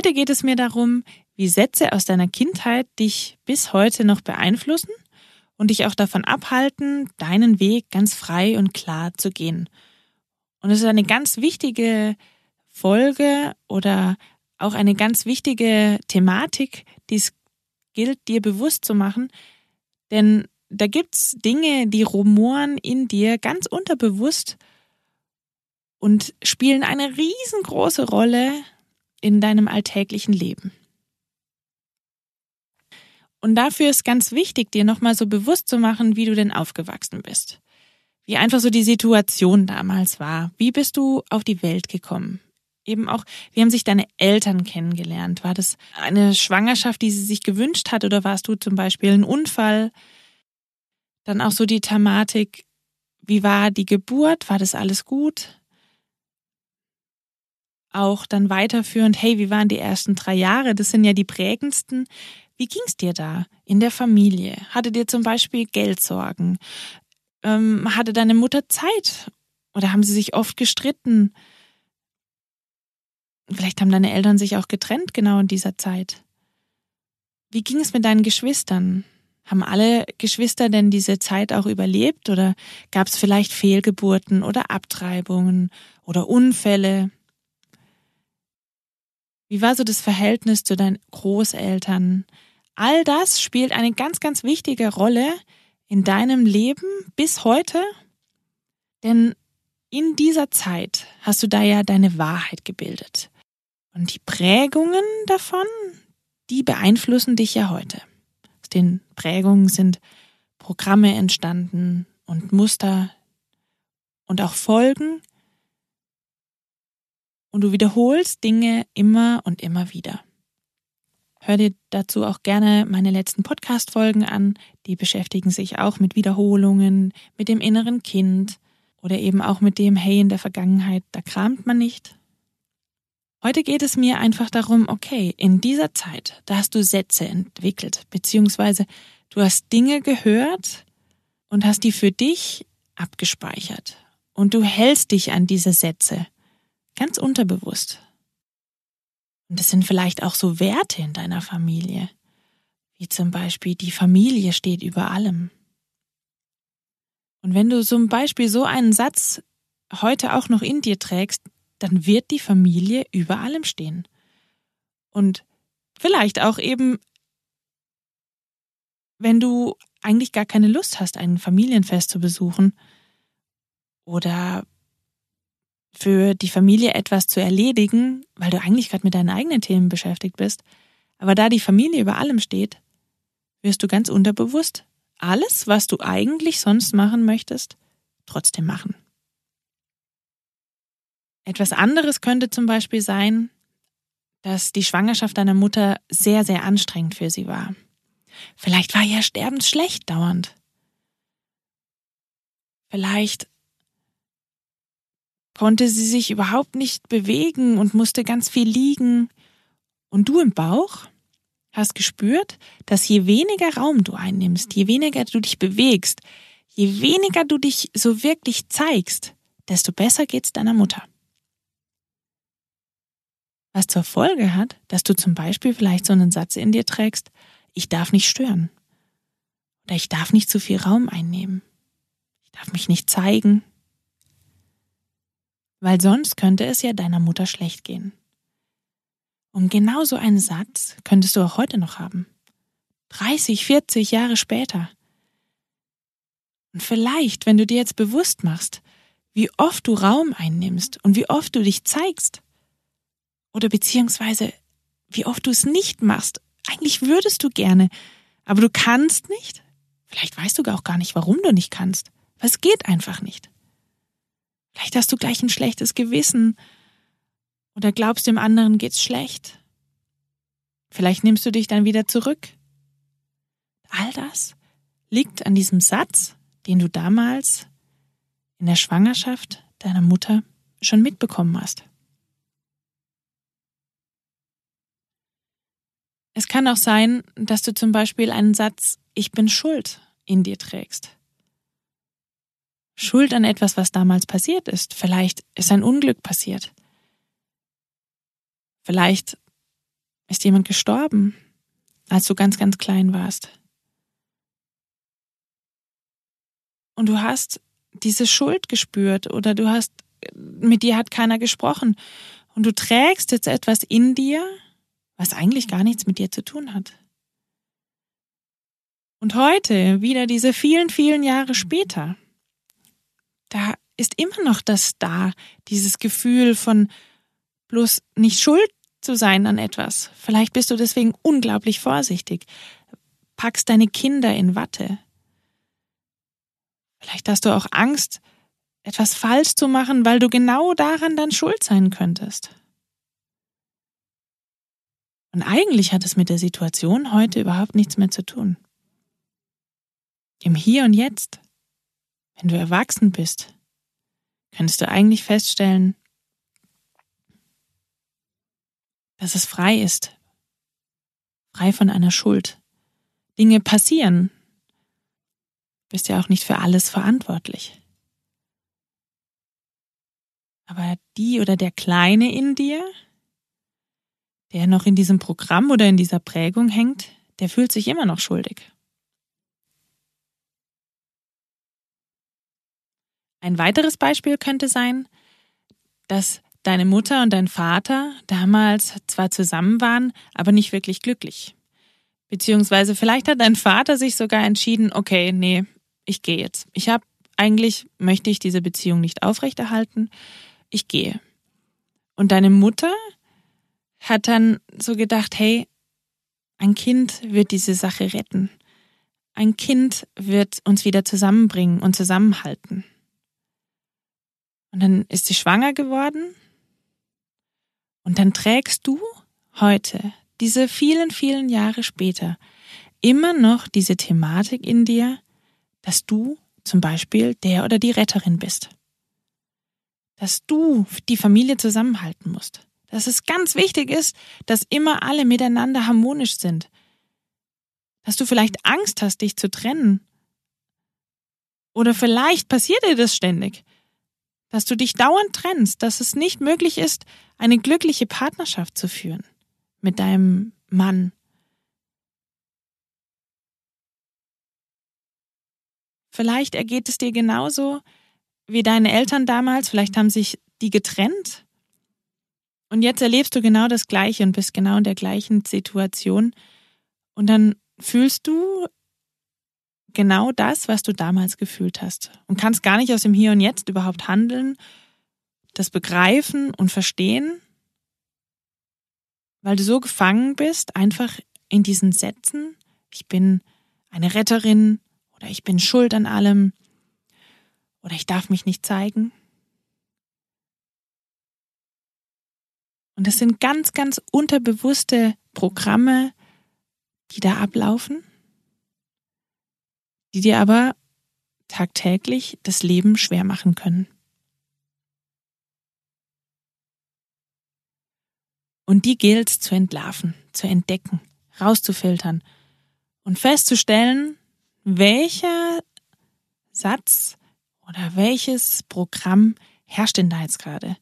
Heute geht es mir darum, wie Sätze aus deiner Kindheit dich bis heute noch beeinflussen und dich auch davon abhalten, deinen Weg ganz frei und klar zu gehen. Und es ist eine ganz wichtige Folge oder auch eine ganz wichtige Thematik, die es gilt, dir bewusst zu machen, denn da gibt's Dinge, die rumoren in dir ganz unterbewusst und spielen eine riesengroße Rolle in deinem alltäglichen Leben. Und dafür ist ganz wichtig, dir nochmal so bewusst zu machen, wie du denn aufgewachsen bist. Wie einfach so die Situation damals war. Wie bist du auf die Welt gekommen? Eben auch, wie haben sich deine Eltern kennengelernt? War das eine Schwangerschaft, die sie sich gewünscht hat oder warst du zum Beispiel ein Unfall? Dann auch so die Thematik, wie war die Geburt? War das alles gut? Auch dann weiterführend, hey, wie waren die ersten drei Jahre? Das sind ja die prägendsten. Wie ging's dir da in der Familie? Hatte dir zum Beispiel Geldsorgen? Ähm, hatte deine Mutter Zeit? Oder haben sie sich oft gestritten? Vielleicht haben deine Eltern sich auch getrennt genau in dieser Zeit. Wie ging es mit deinen Geschwistern? Haben alle Geschwister denn diese Zeit auch überlebt oder gab es vielleicht Fehlgeburten oder Abtreibungen oder Unfälle? Wie war so das Verhältnis zu deinen Großeltern? All das spielt eine ganz, ganz wichtige Rolle in deinem Leben bis heute, denn in dieser Zeit hast du da ja deine Wahrheit gebildet. Und die Prägungen davon, die beeinflussen dich ja heute. Aus den Prägungen sind Programme entstanden und Muster und auch Folgen, und du wiederholst Dinge immer und immer wieder. Hör dir dazu auch gerne meine letzten Podcast-Folgen an. Die beschäftigen sich auch mit Wiederholungen, mit dem inneren Kind oder eben auch mit dem, hey, in der Vergangenheit, da kramt man nicht. Heute geht es mir einfach darum, okay, in dieser Zeit, da hast du Sätze entwickelt, beziehungsweise du hast Dinge gehört und hast die für dich abgespeichert. Und du hältst dich an diese Sätze Ganz unterbewusst. Und es sind vielleicht auch so Werte in deiner Familie, wie zum Beispiel die Familie steht über allem. Und wenn du zum Beispiel so einen Satz heute auch noch in dir trägst, dann wird die Familie über allem stehen. Und vielleicht auch eben, wenn du eigentlich gar keine Lust hast, ein Familienfest zu besuchen oder für die Familie etwas zu erledigen, weil du eigentlich gerade mit deinen eigenen Themen beschäftigt bist, aber da die Familie über allem steht, wirst du ganz unterbewusst alles, was du eigentlich sonst machen möchtest, trotzdem machen. Etwas anderes könnte zum Beispiel sein, dass die Schwangerschaft deiner Mutter sehr, sehr anstrengend für sie war. Vielleicht war ihr sterbensschlecht dauernd. Vielleicht konnte sie sich überhaupt nicht bewegen und musste ganz viel liegen. Und du im Bauch hast gespürt, dass je weniger Raum du einnimmst, je weniger du dich bewegst, je weniger du dich so wirklich zeigst, desto besser geht's deiner Mutter. Was zur Folge hat, dass du zum Beispiel vielleicht so einen Satz in dir trägst, ich darf nicht stören. Oder ich darf nicht zu viel Raum einnehmen. Ich darf mich nicht zeigen weil sonst könnte es ja deiner Mutter schlecht gehen. Und genau so einen Satz könntest du auch heute noch haben. 30, 40 Jahre später. Und vielleicht, wenn du dir jetzt bewusst machst, wie oft du Raum einnimmst und wie oft du dich zeigst, oder beziehungsweise wie oft du es nicht machst. Eigentlich würdest du gerne, aber du kannst nicht. Vielleicht weißt du auch gar nicht, warum du nicht kannst. Aber es geht einfach nicht. Vielleicht hast du gleich ein schlechtes Gewissen oder glaubst dem anderen geht's schlecht. Vielleicht nimmst du dich dann wieder zurück. All das liegt an diesem Satz, den du damals in der Schwangerschaft deiner Mutter schon mitbekommen hast. Es kann auch sein, dass du zum Beispiel einen Satz Ich bin schuld in dir trägst. Schuld an etwas, was damals passiert ist. Vielleicht ist ein Unglück passiert. Vielleicht ist jemand gestorben, als du ganz, ganz klein warst. Und du hast diese Schuld gespürt oder du hast, mit dir hat keiner gesprochen. Und du trägst jetzt etwas in dir, was eigentlich gar nichts mit dir zu tun hat. Und heute, wieder diese vielen, vielen Jahre später, da ist immer noch das da, dieses Gefühl von bloß nicht schuld zu sein an etwas. Vielleicht bist du deswegen unglaublich vorsichtig, packst deine Kinder in Watte. Vielleicht hast du auch Angst, etwas falsch zu machen, weil du genau daran dann schuld sein könntest. Und eigentlich hat es mit der Situation heute überhaupt nichts mehr zu tun. Im Hier und Jetzt, wenn du erwachsen bist, könntest du eigentlich feststellen, dass es frei ist, frei von einer Schuld. Dinge passieren. Du bist ja auch nicht für alles verantwortlich. Aber die oder der Kleine in dir, der noch in diesem Programm oder in dieser Prägung hängt, der fühlt sich immer noch schuldig. Ein weiteres Beispiel könnte sein, dass deine Mutter und dein Vater damals zwar zusammen waren, aber nicht wirklich glücklich. Beziehungsweise vielleicht hat dein Vater sich sogar entschieden, okay, nee, ich gehe jetzt. Ich habe eigentlich möchte ich diese Beziehung nicht aufrechterhalten. Ich gehe. Und deine Mutter hat dann so gedacht, hey, ein Kind wird diese Sache retten. Ein Kind wird uns wieder zusammenbringen und zusammenhalten. Und dann ist sie schwanger geworden. Und dann trägst du heute, diese vielen, vielen Jahre später, immer noch diese Thematik in dir, dass du zum Beispiel der oder die Retterin bist. Dass du die Familie zusammenhalten musst dass es ganz wichtig ist, dass immer alle miteinander harmonisch sind. Dass du vielleicht Angst hast, dich zu trennen. Oder vielleicht passiert dir das ständig. Dass du dich dauernd trennst, dass es nicht möglich ist, eine glückliche Partnerschaft zu führen mit deinem Mann. Vielleicht ergeht es dir genauso wie deine Eltern damals, vielleicht haben sich die getrennt und jetzt erlebst du genau das Gleiche und bist genau in der gleichen Situation. Und dann fühlst du genau das, was du damals gefühlt hast. Und kannst gar nicht aus dem Hier und Jetzt überhaupt handeln, das begreifen und verstehen, weil du so gefangen bist, einfach in diesen Sätzen, ich bin eine Retterin oder ich bin schuld an allem oder ich darf mich nicht zeigen. Und das sind ganz, ganz unterbewusste Programme, die da ablaufen, die dir aber tagtäglich das Leben schwer machen können. Und die gilt zu entlarven, zu entdecken, rauszufiltern und festzustellen, welcher Satz oder welches Programm herrscht denn da jetzt gerade?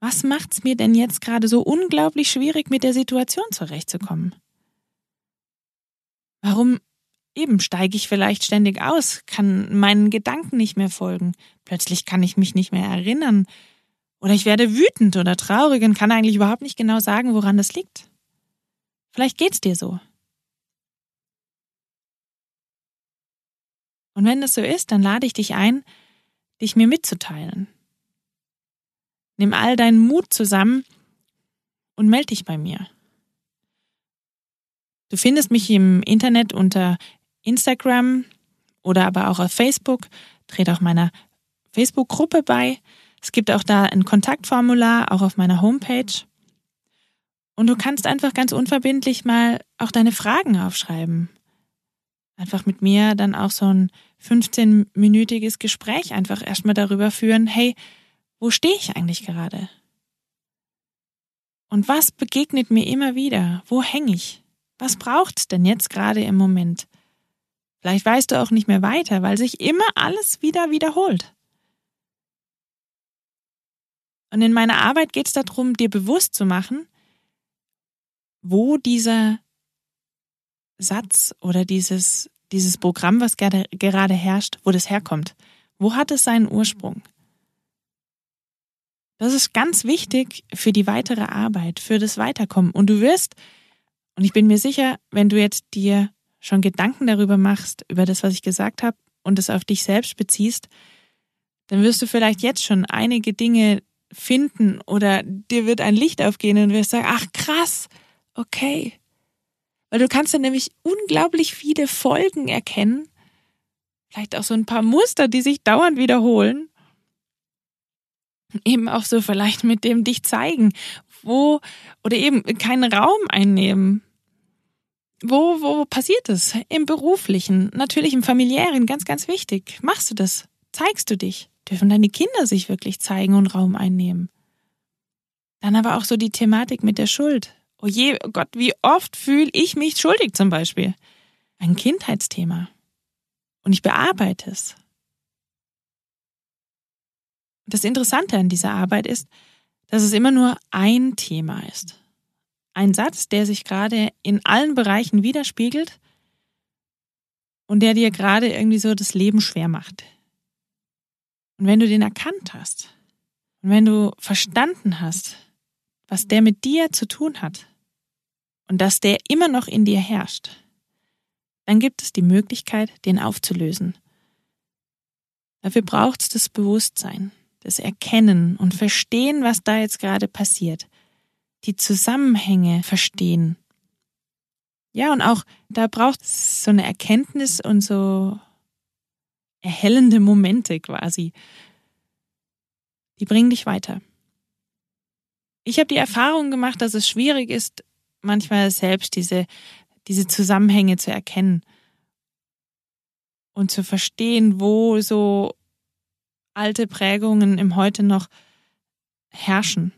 Was macht's mir denn jetzt gerade so unglaublich schwierig, mit der Situation zurechtzukommen? Warum eben steige ich vielleicht ständig aus, kann meinen Gedanken nicht mehr folgen, plötzlich kann ich mich nicht mehr erinnern, oder ich werde wütend oder traurig und kann eigentlich überhaupt nicht genau sagen, woran das liegt. Vielleicht geht's dir so. Und wenn das so ist, dann lade ich dich ein, dich mir mitzuteilen. Nimm all deinen Mut zusammen und melde dich bei mir. Du findest mich im Internet unter Instagram oder aber auch auf Facebook. Trete auch meiner Facebook-Gruppe bei. Es gibt auch da ein Kontaktformular, auch auf meiner Homepage. Und du kannst einfach ganz unverbindlich mal auch deine Fragen aufschreiben. Einfach mit mir dann auch so ein 15-minütiges Gespräch einfach erstmal darüber führen, hey, wo stehe ich eigentlich gerade? Und was begegnet mir immer wieder? Wo hänge ich? Was braucht's denn jetzt gerade im Moment? Vielleicht weißt du auch nicht mehr weiter, weil sich immer alles wieder wiederholt. Und in meiner Arbeit geht es darum, dir bewusst zu machen, wo dieser Satz oder dieses, dieses Programm, was gerade herrscht, wo das herkommt. Wo hat es seinen Ursprung? Das ist ganz wichtig für die weitere Arbeit, für das Weiterkommen. Und du wirst, und ich bin mir sicher, wenn du jetzt dir schon Gedanken darüber machst, über das, was ich gesagt habe, und es auf dich selbst beziehst, dann wirst du vielleicht jetzt schon einige Dinge finden oder dir wird ein Licht aufgehen und wirst sagen, ach krass, okay. Weil du kannst dann nämlich unglaublich viele Folgen erkennen, vielleicht auch so ein paar Muster, die sich dauernd wiederholen eben auch so vielleicht mit dem dich zeigen, wo oder eben keinen Raum einnehmen. Wo, wo passiert es? Im beruflichen, natürlich im familiären, ganz, ganz wichtig. Machst du das? Zeigst du dich? Dürfen deine Kinder sich wirklich zeigen und Raum einnehmen? Dann aber auch so die Thematik mit der Schuld. Oh je, oh Gott, wie oft fühle ich mich schuldig zum Beispiel? Ein Kindheitsthema. Und ich bearbeite es. Das Interessante an dieser Arbeit ist, dass es immer nur ein Thema ist. Ein Satz, der sich gerade in allen Bereichen widerspiegelt und der dir gerade irgendwie so das Leben schwer macht. Und wenn du den erkannt hast und wenn du verstanden hast, was der mit dir zu tun hat und dass der immer noch in dir herrscht, dann gibt es die Möglichkeit, den aufzulösen. Dafür braucht es das Bewusstsein das Erkennen und Verstehen, was da jetzt gerade passiert, die Zusammenhänge verstehen. Ja, und auch da braucht es so eine Erkenntnis und so erhellende Momente quasi. Die bringen dich weiter. Ich habe die Erfahrung gemacht, dass es schwierig ist, manchmal selbst diese, diese Zusammenhänge zu erkennen und zu verstehen, wo so alte Prägungen im Heute noch herrschen.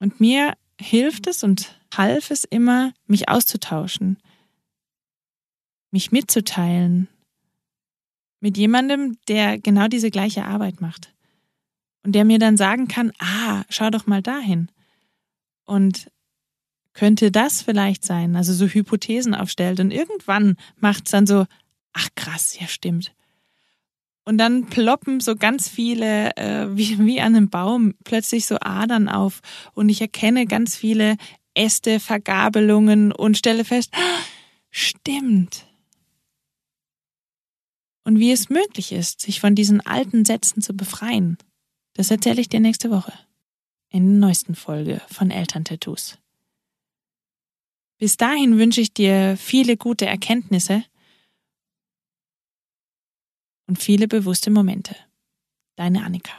Und mir hilft es und half es immer, mich auszutauschen, mich mitzuteilen mit jemandem, der genau diese gleiche Arbeit macht und der mir dann sagen kann, ah, schau doch mal dahin. Und könnte das vielleicht sein, also so Hypothesen aufstellt und irgendwann macht es dann so, ach krass, ja stimmt. Und dann ploppen so ganz viele, äh, wie, wie an einem Baum, plötzlich so Adern auf. Und ich erkenne ganz viele Äste, Vergabelungen und stelle fest, ah, stimmt. Und wie es möglich ist, sich von diesen alten Sätzen zu befreien, das erzähle ich dir nächste Woche. In der neuesten Folge von Elterntattoos. Bis dahin wünsche ich dir viele gute Erkenntnisse und viele bewusste Momente. Deine Annika.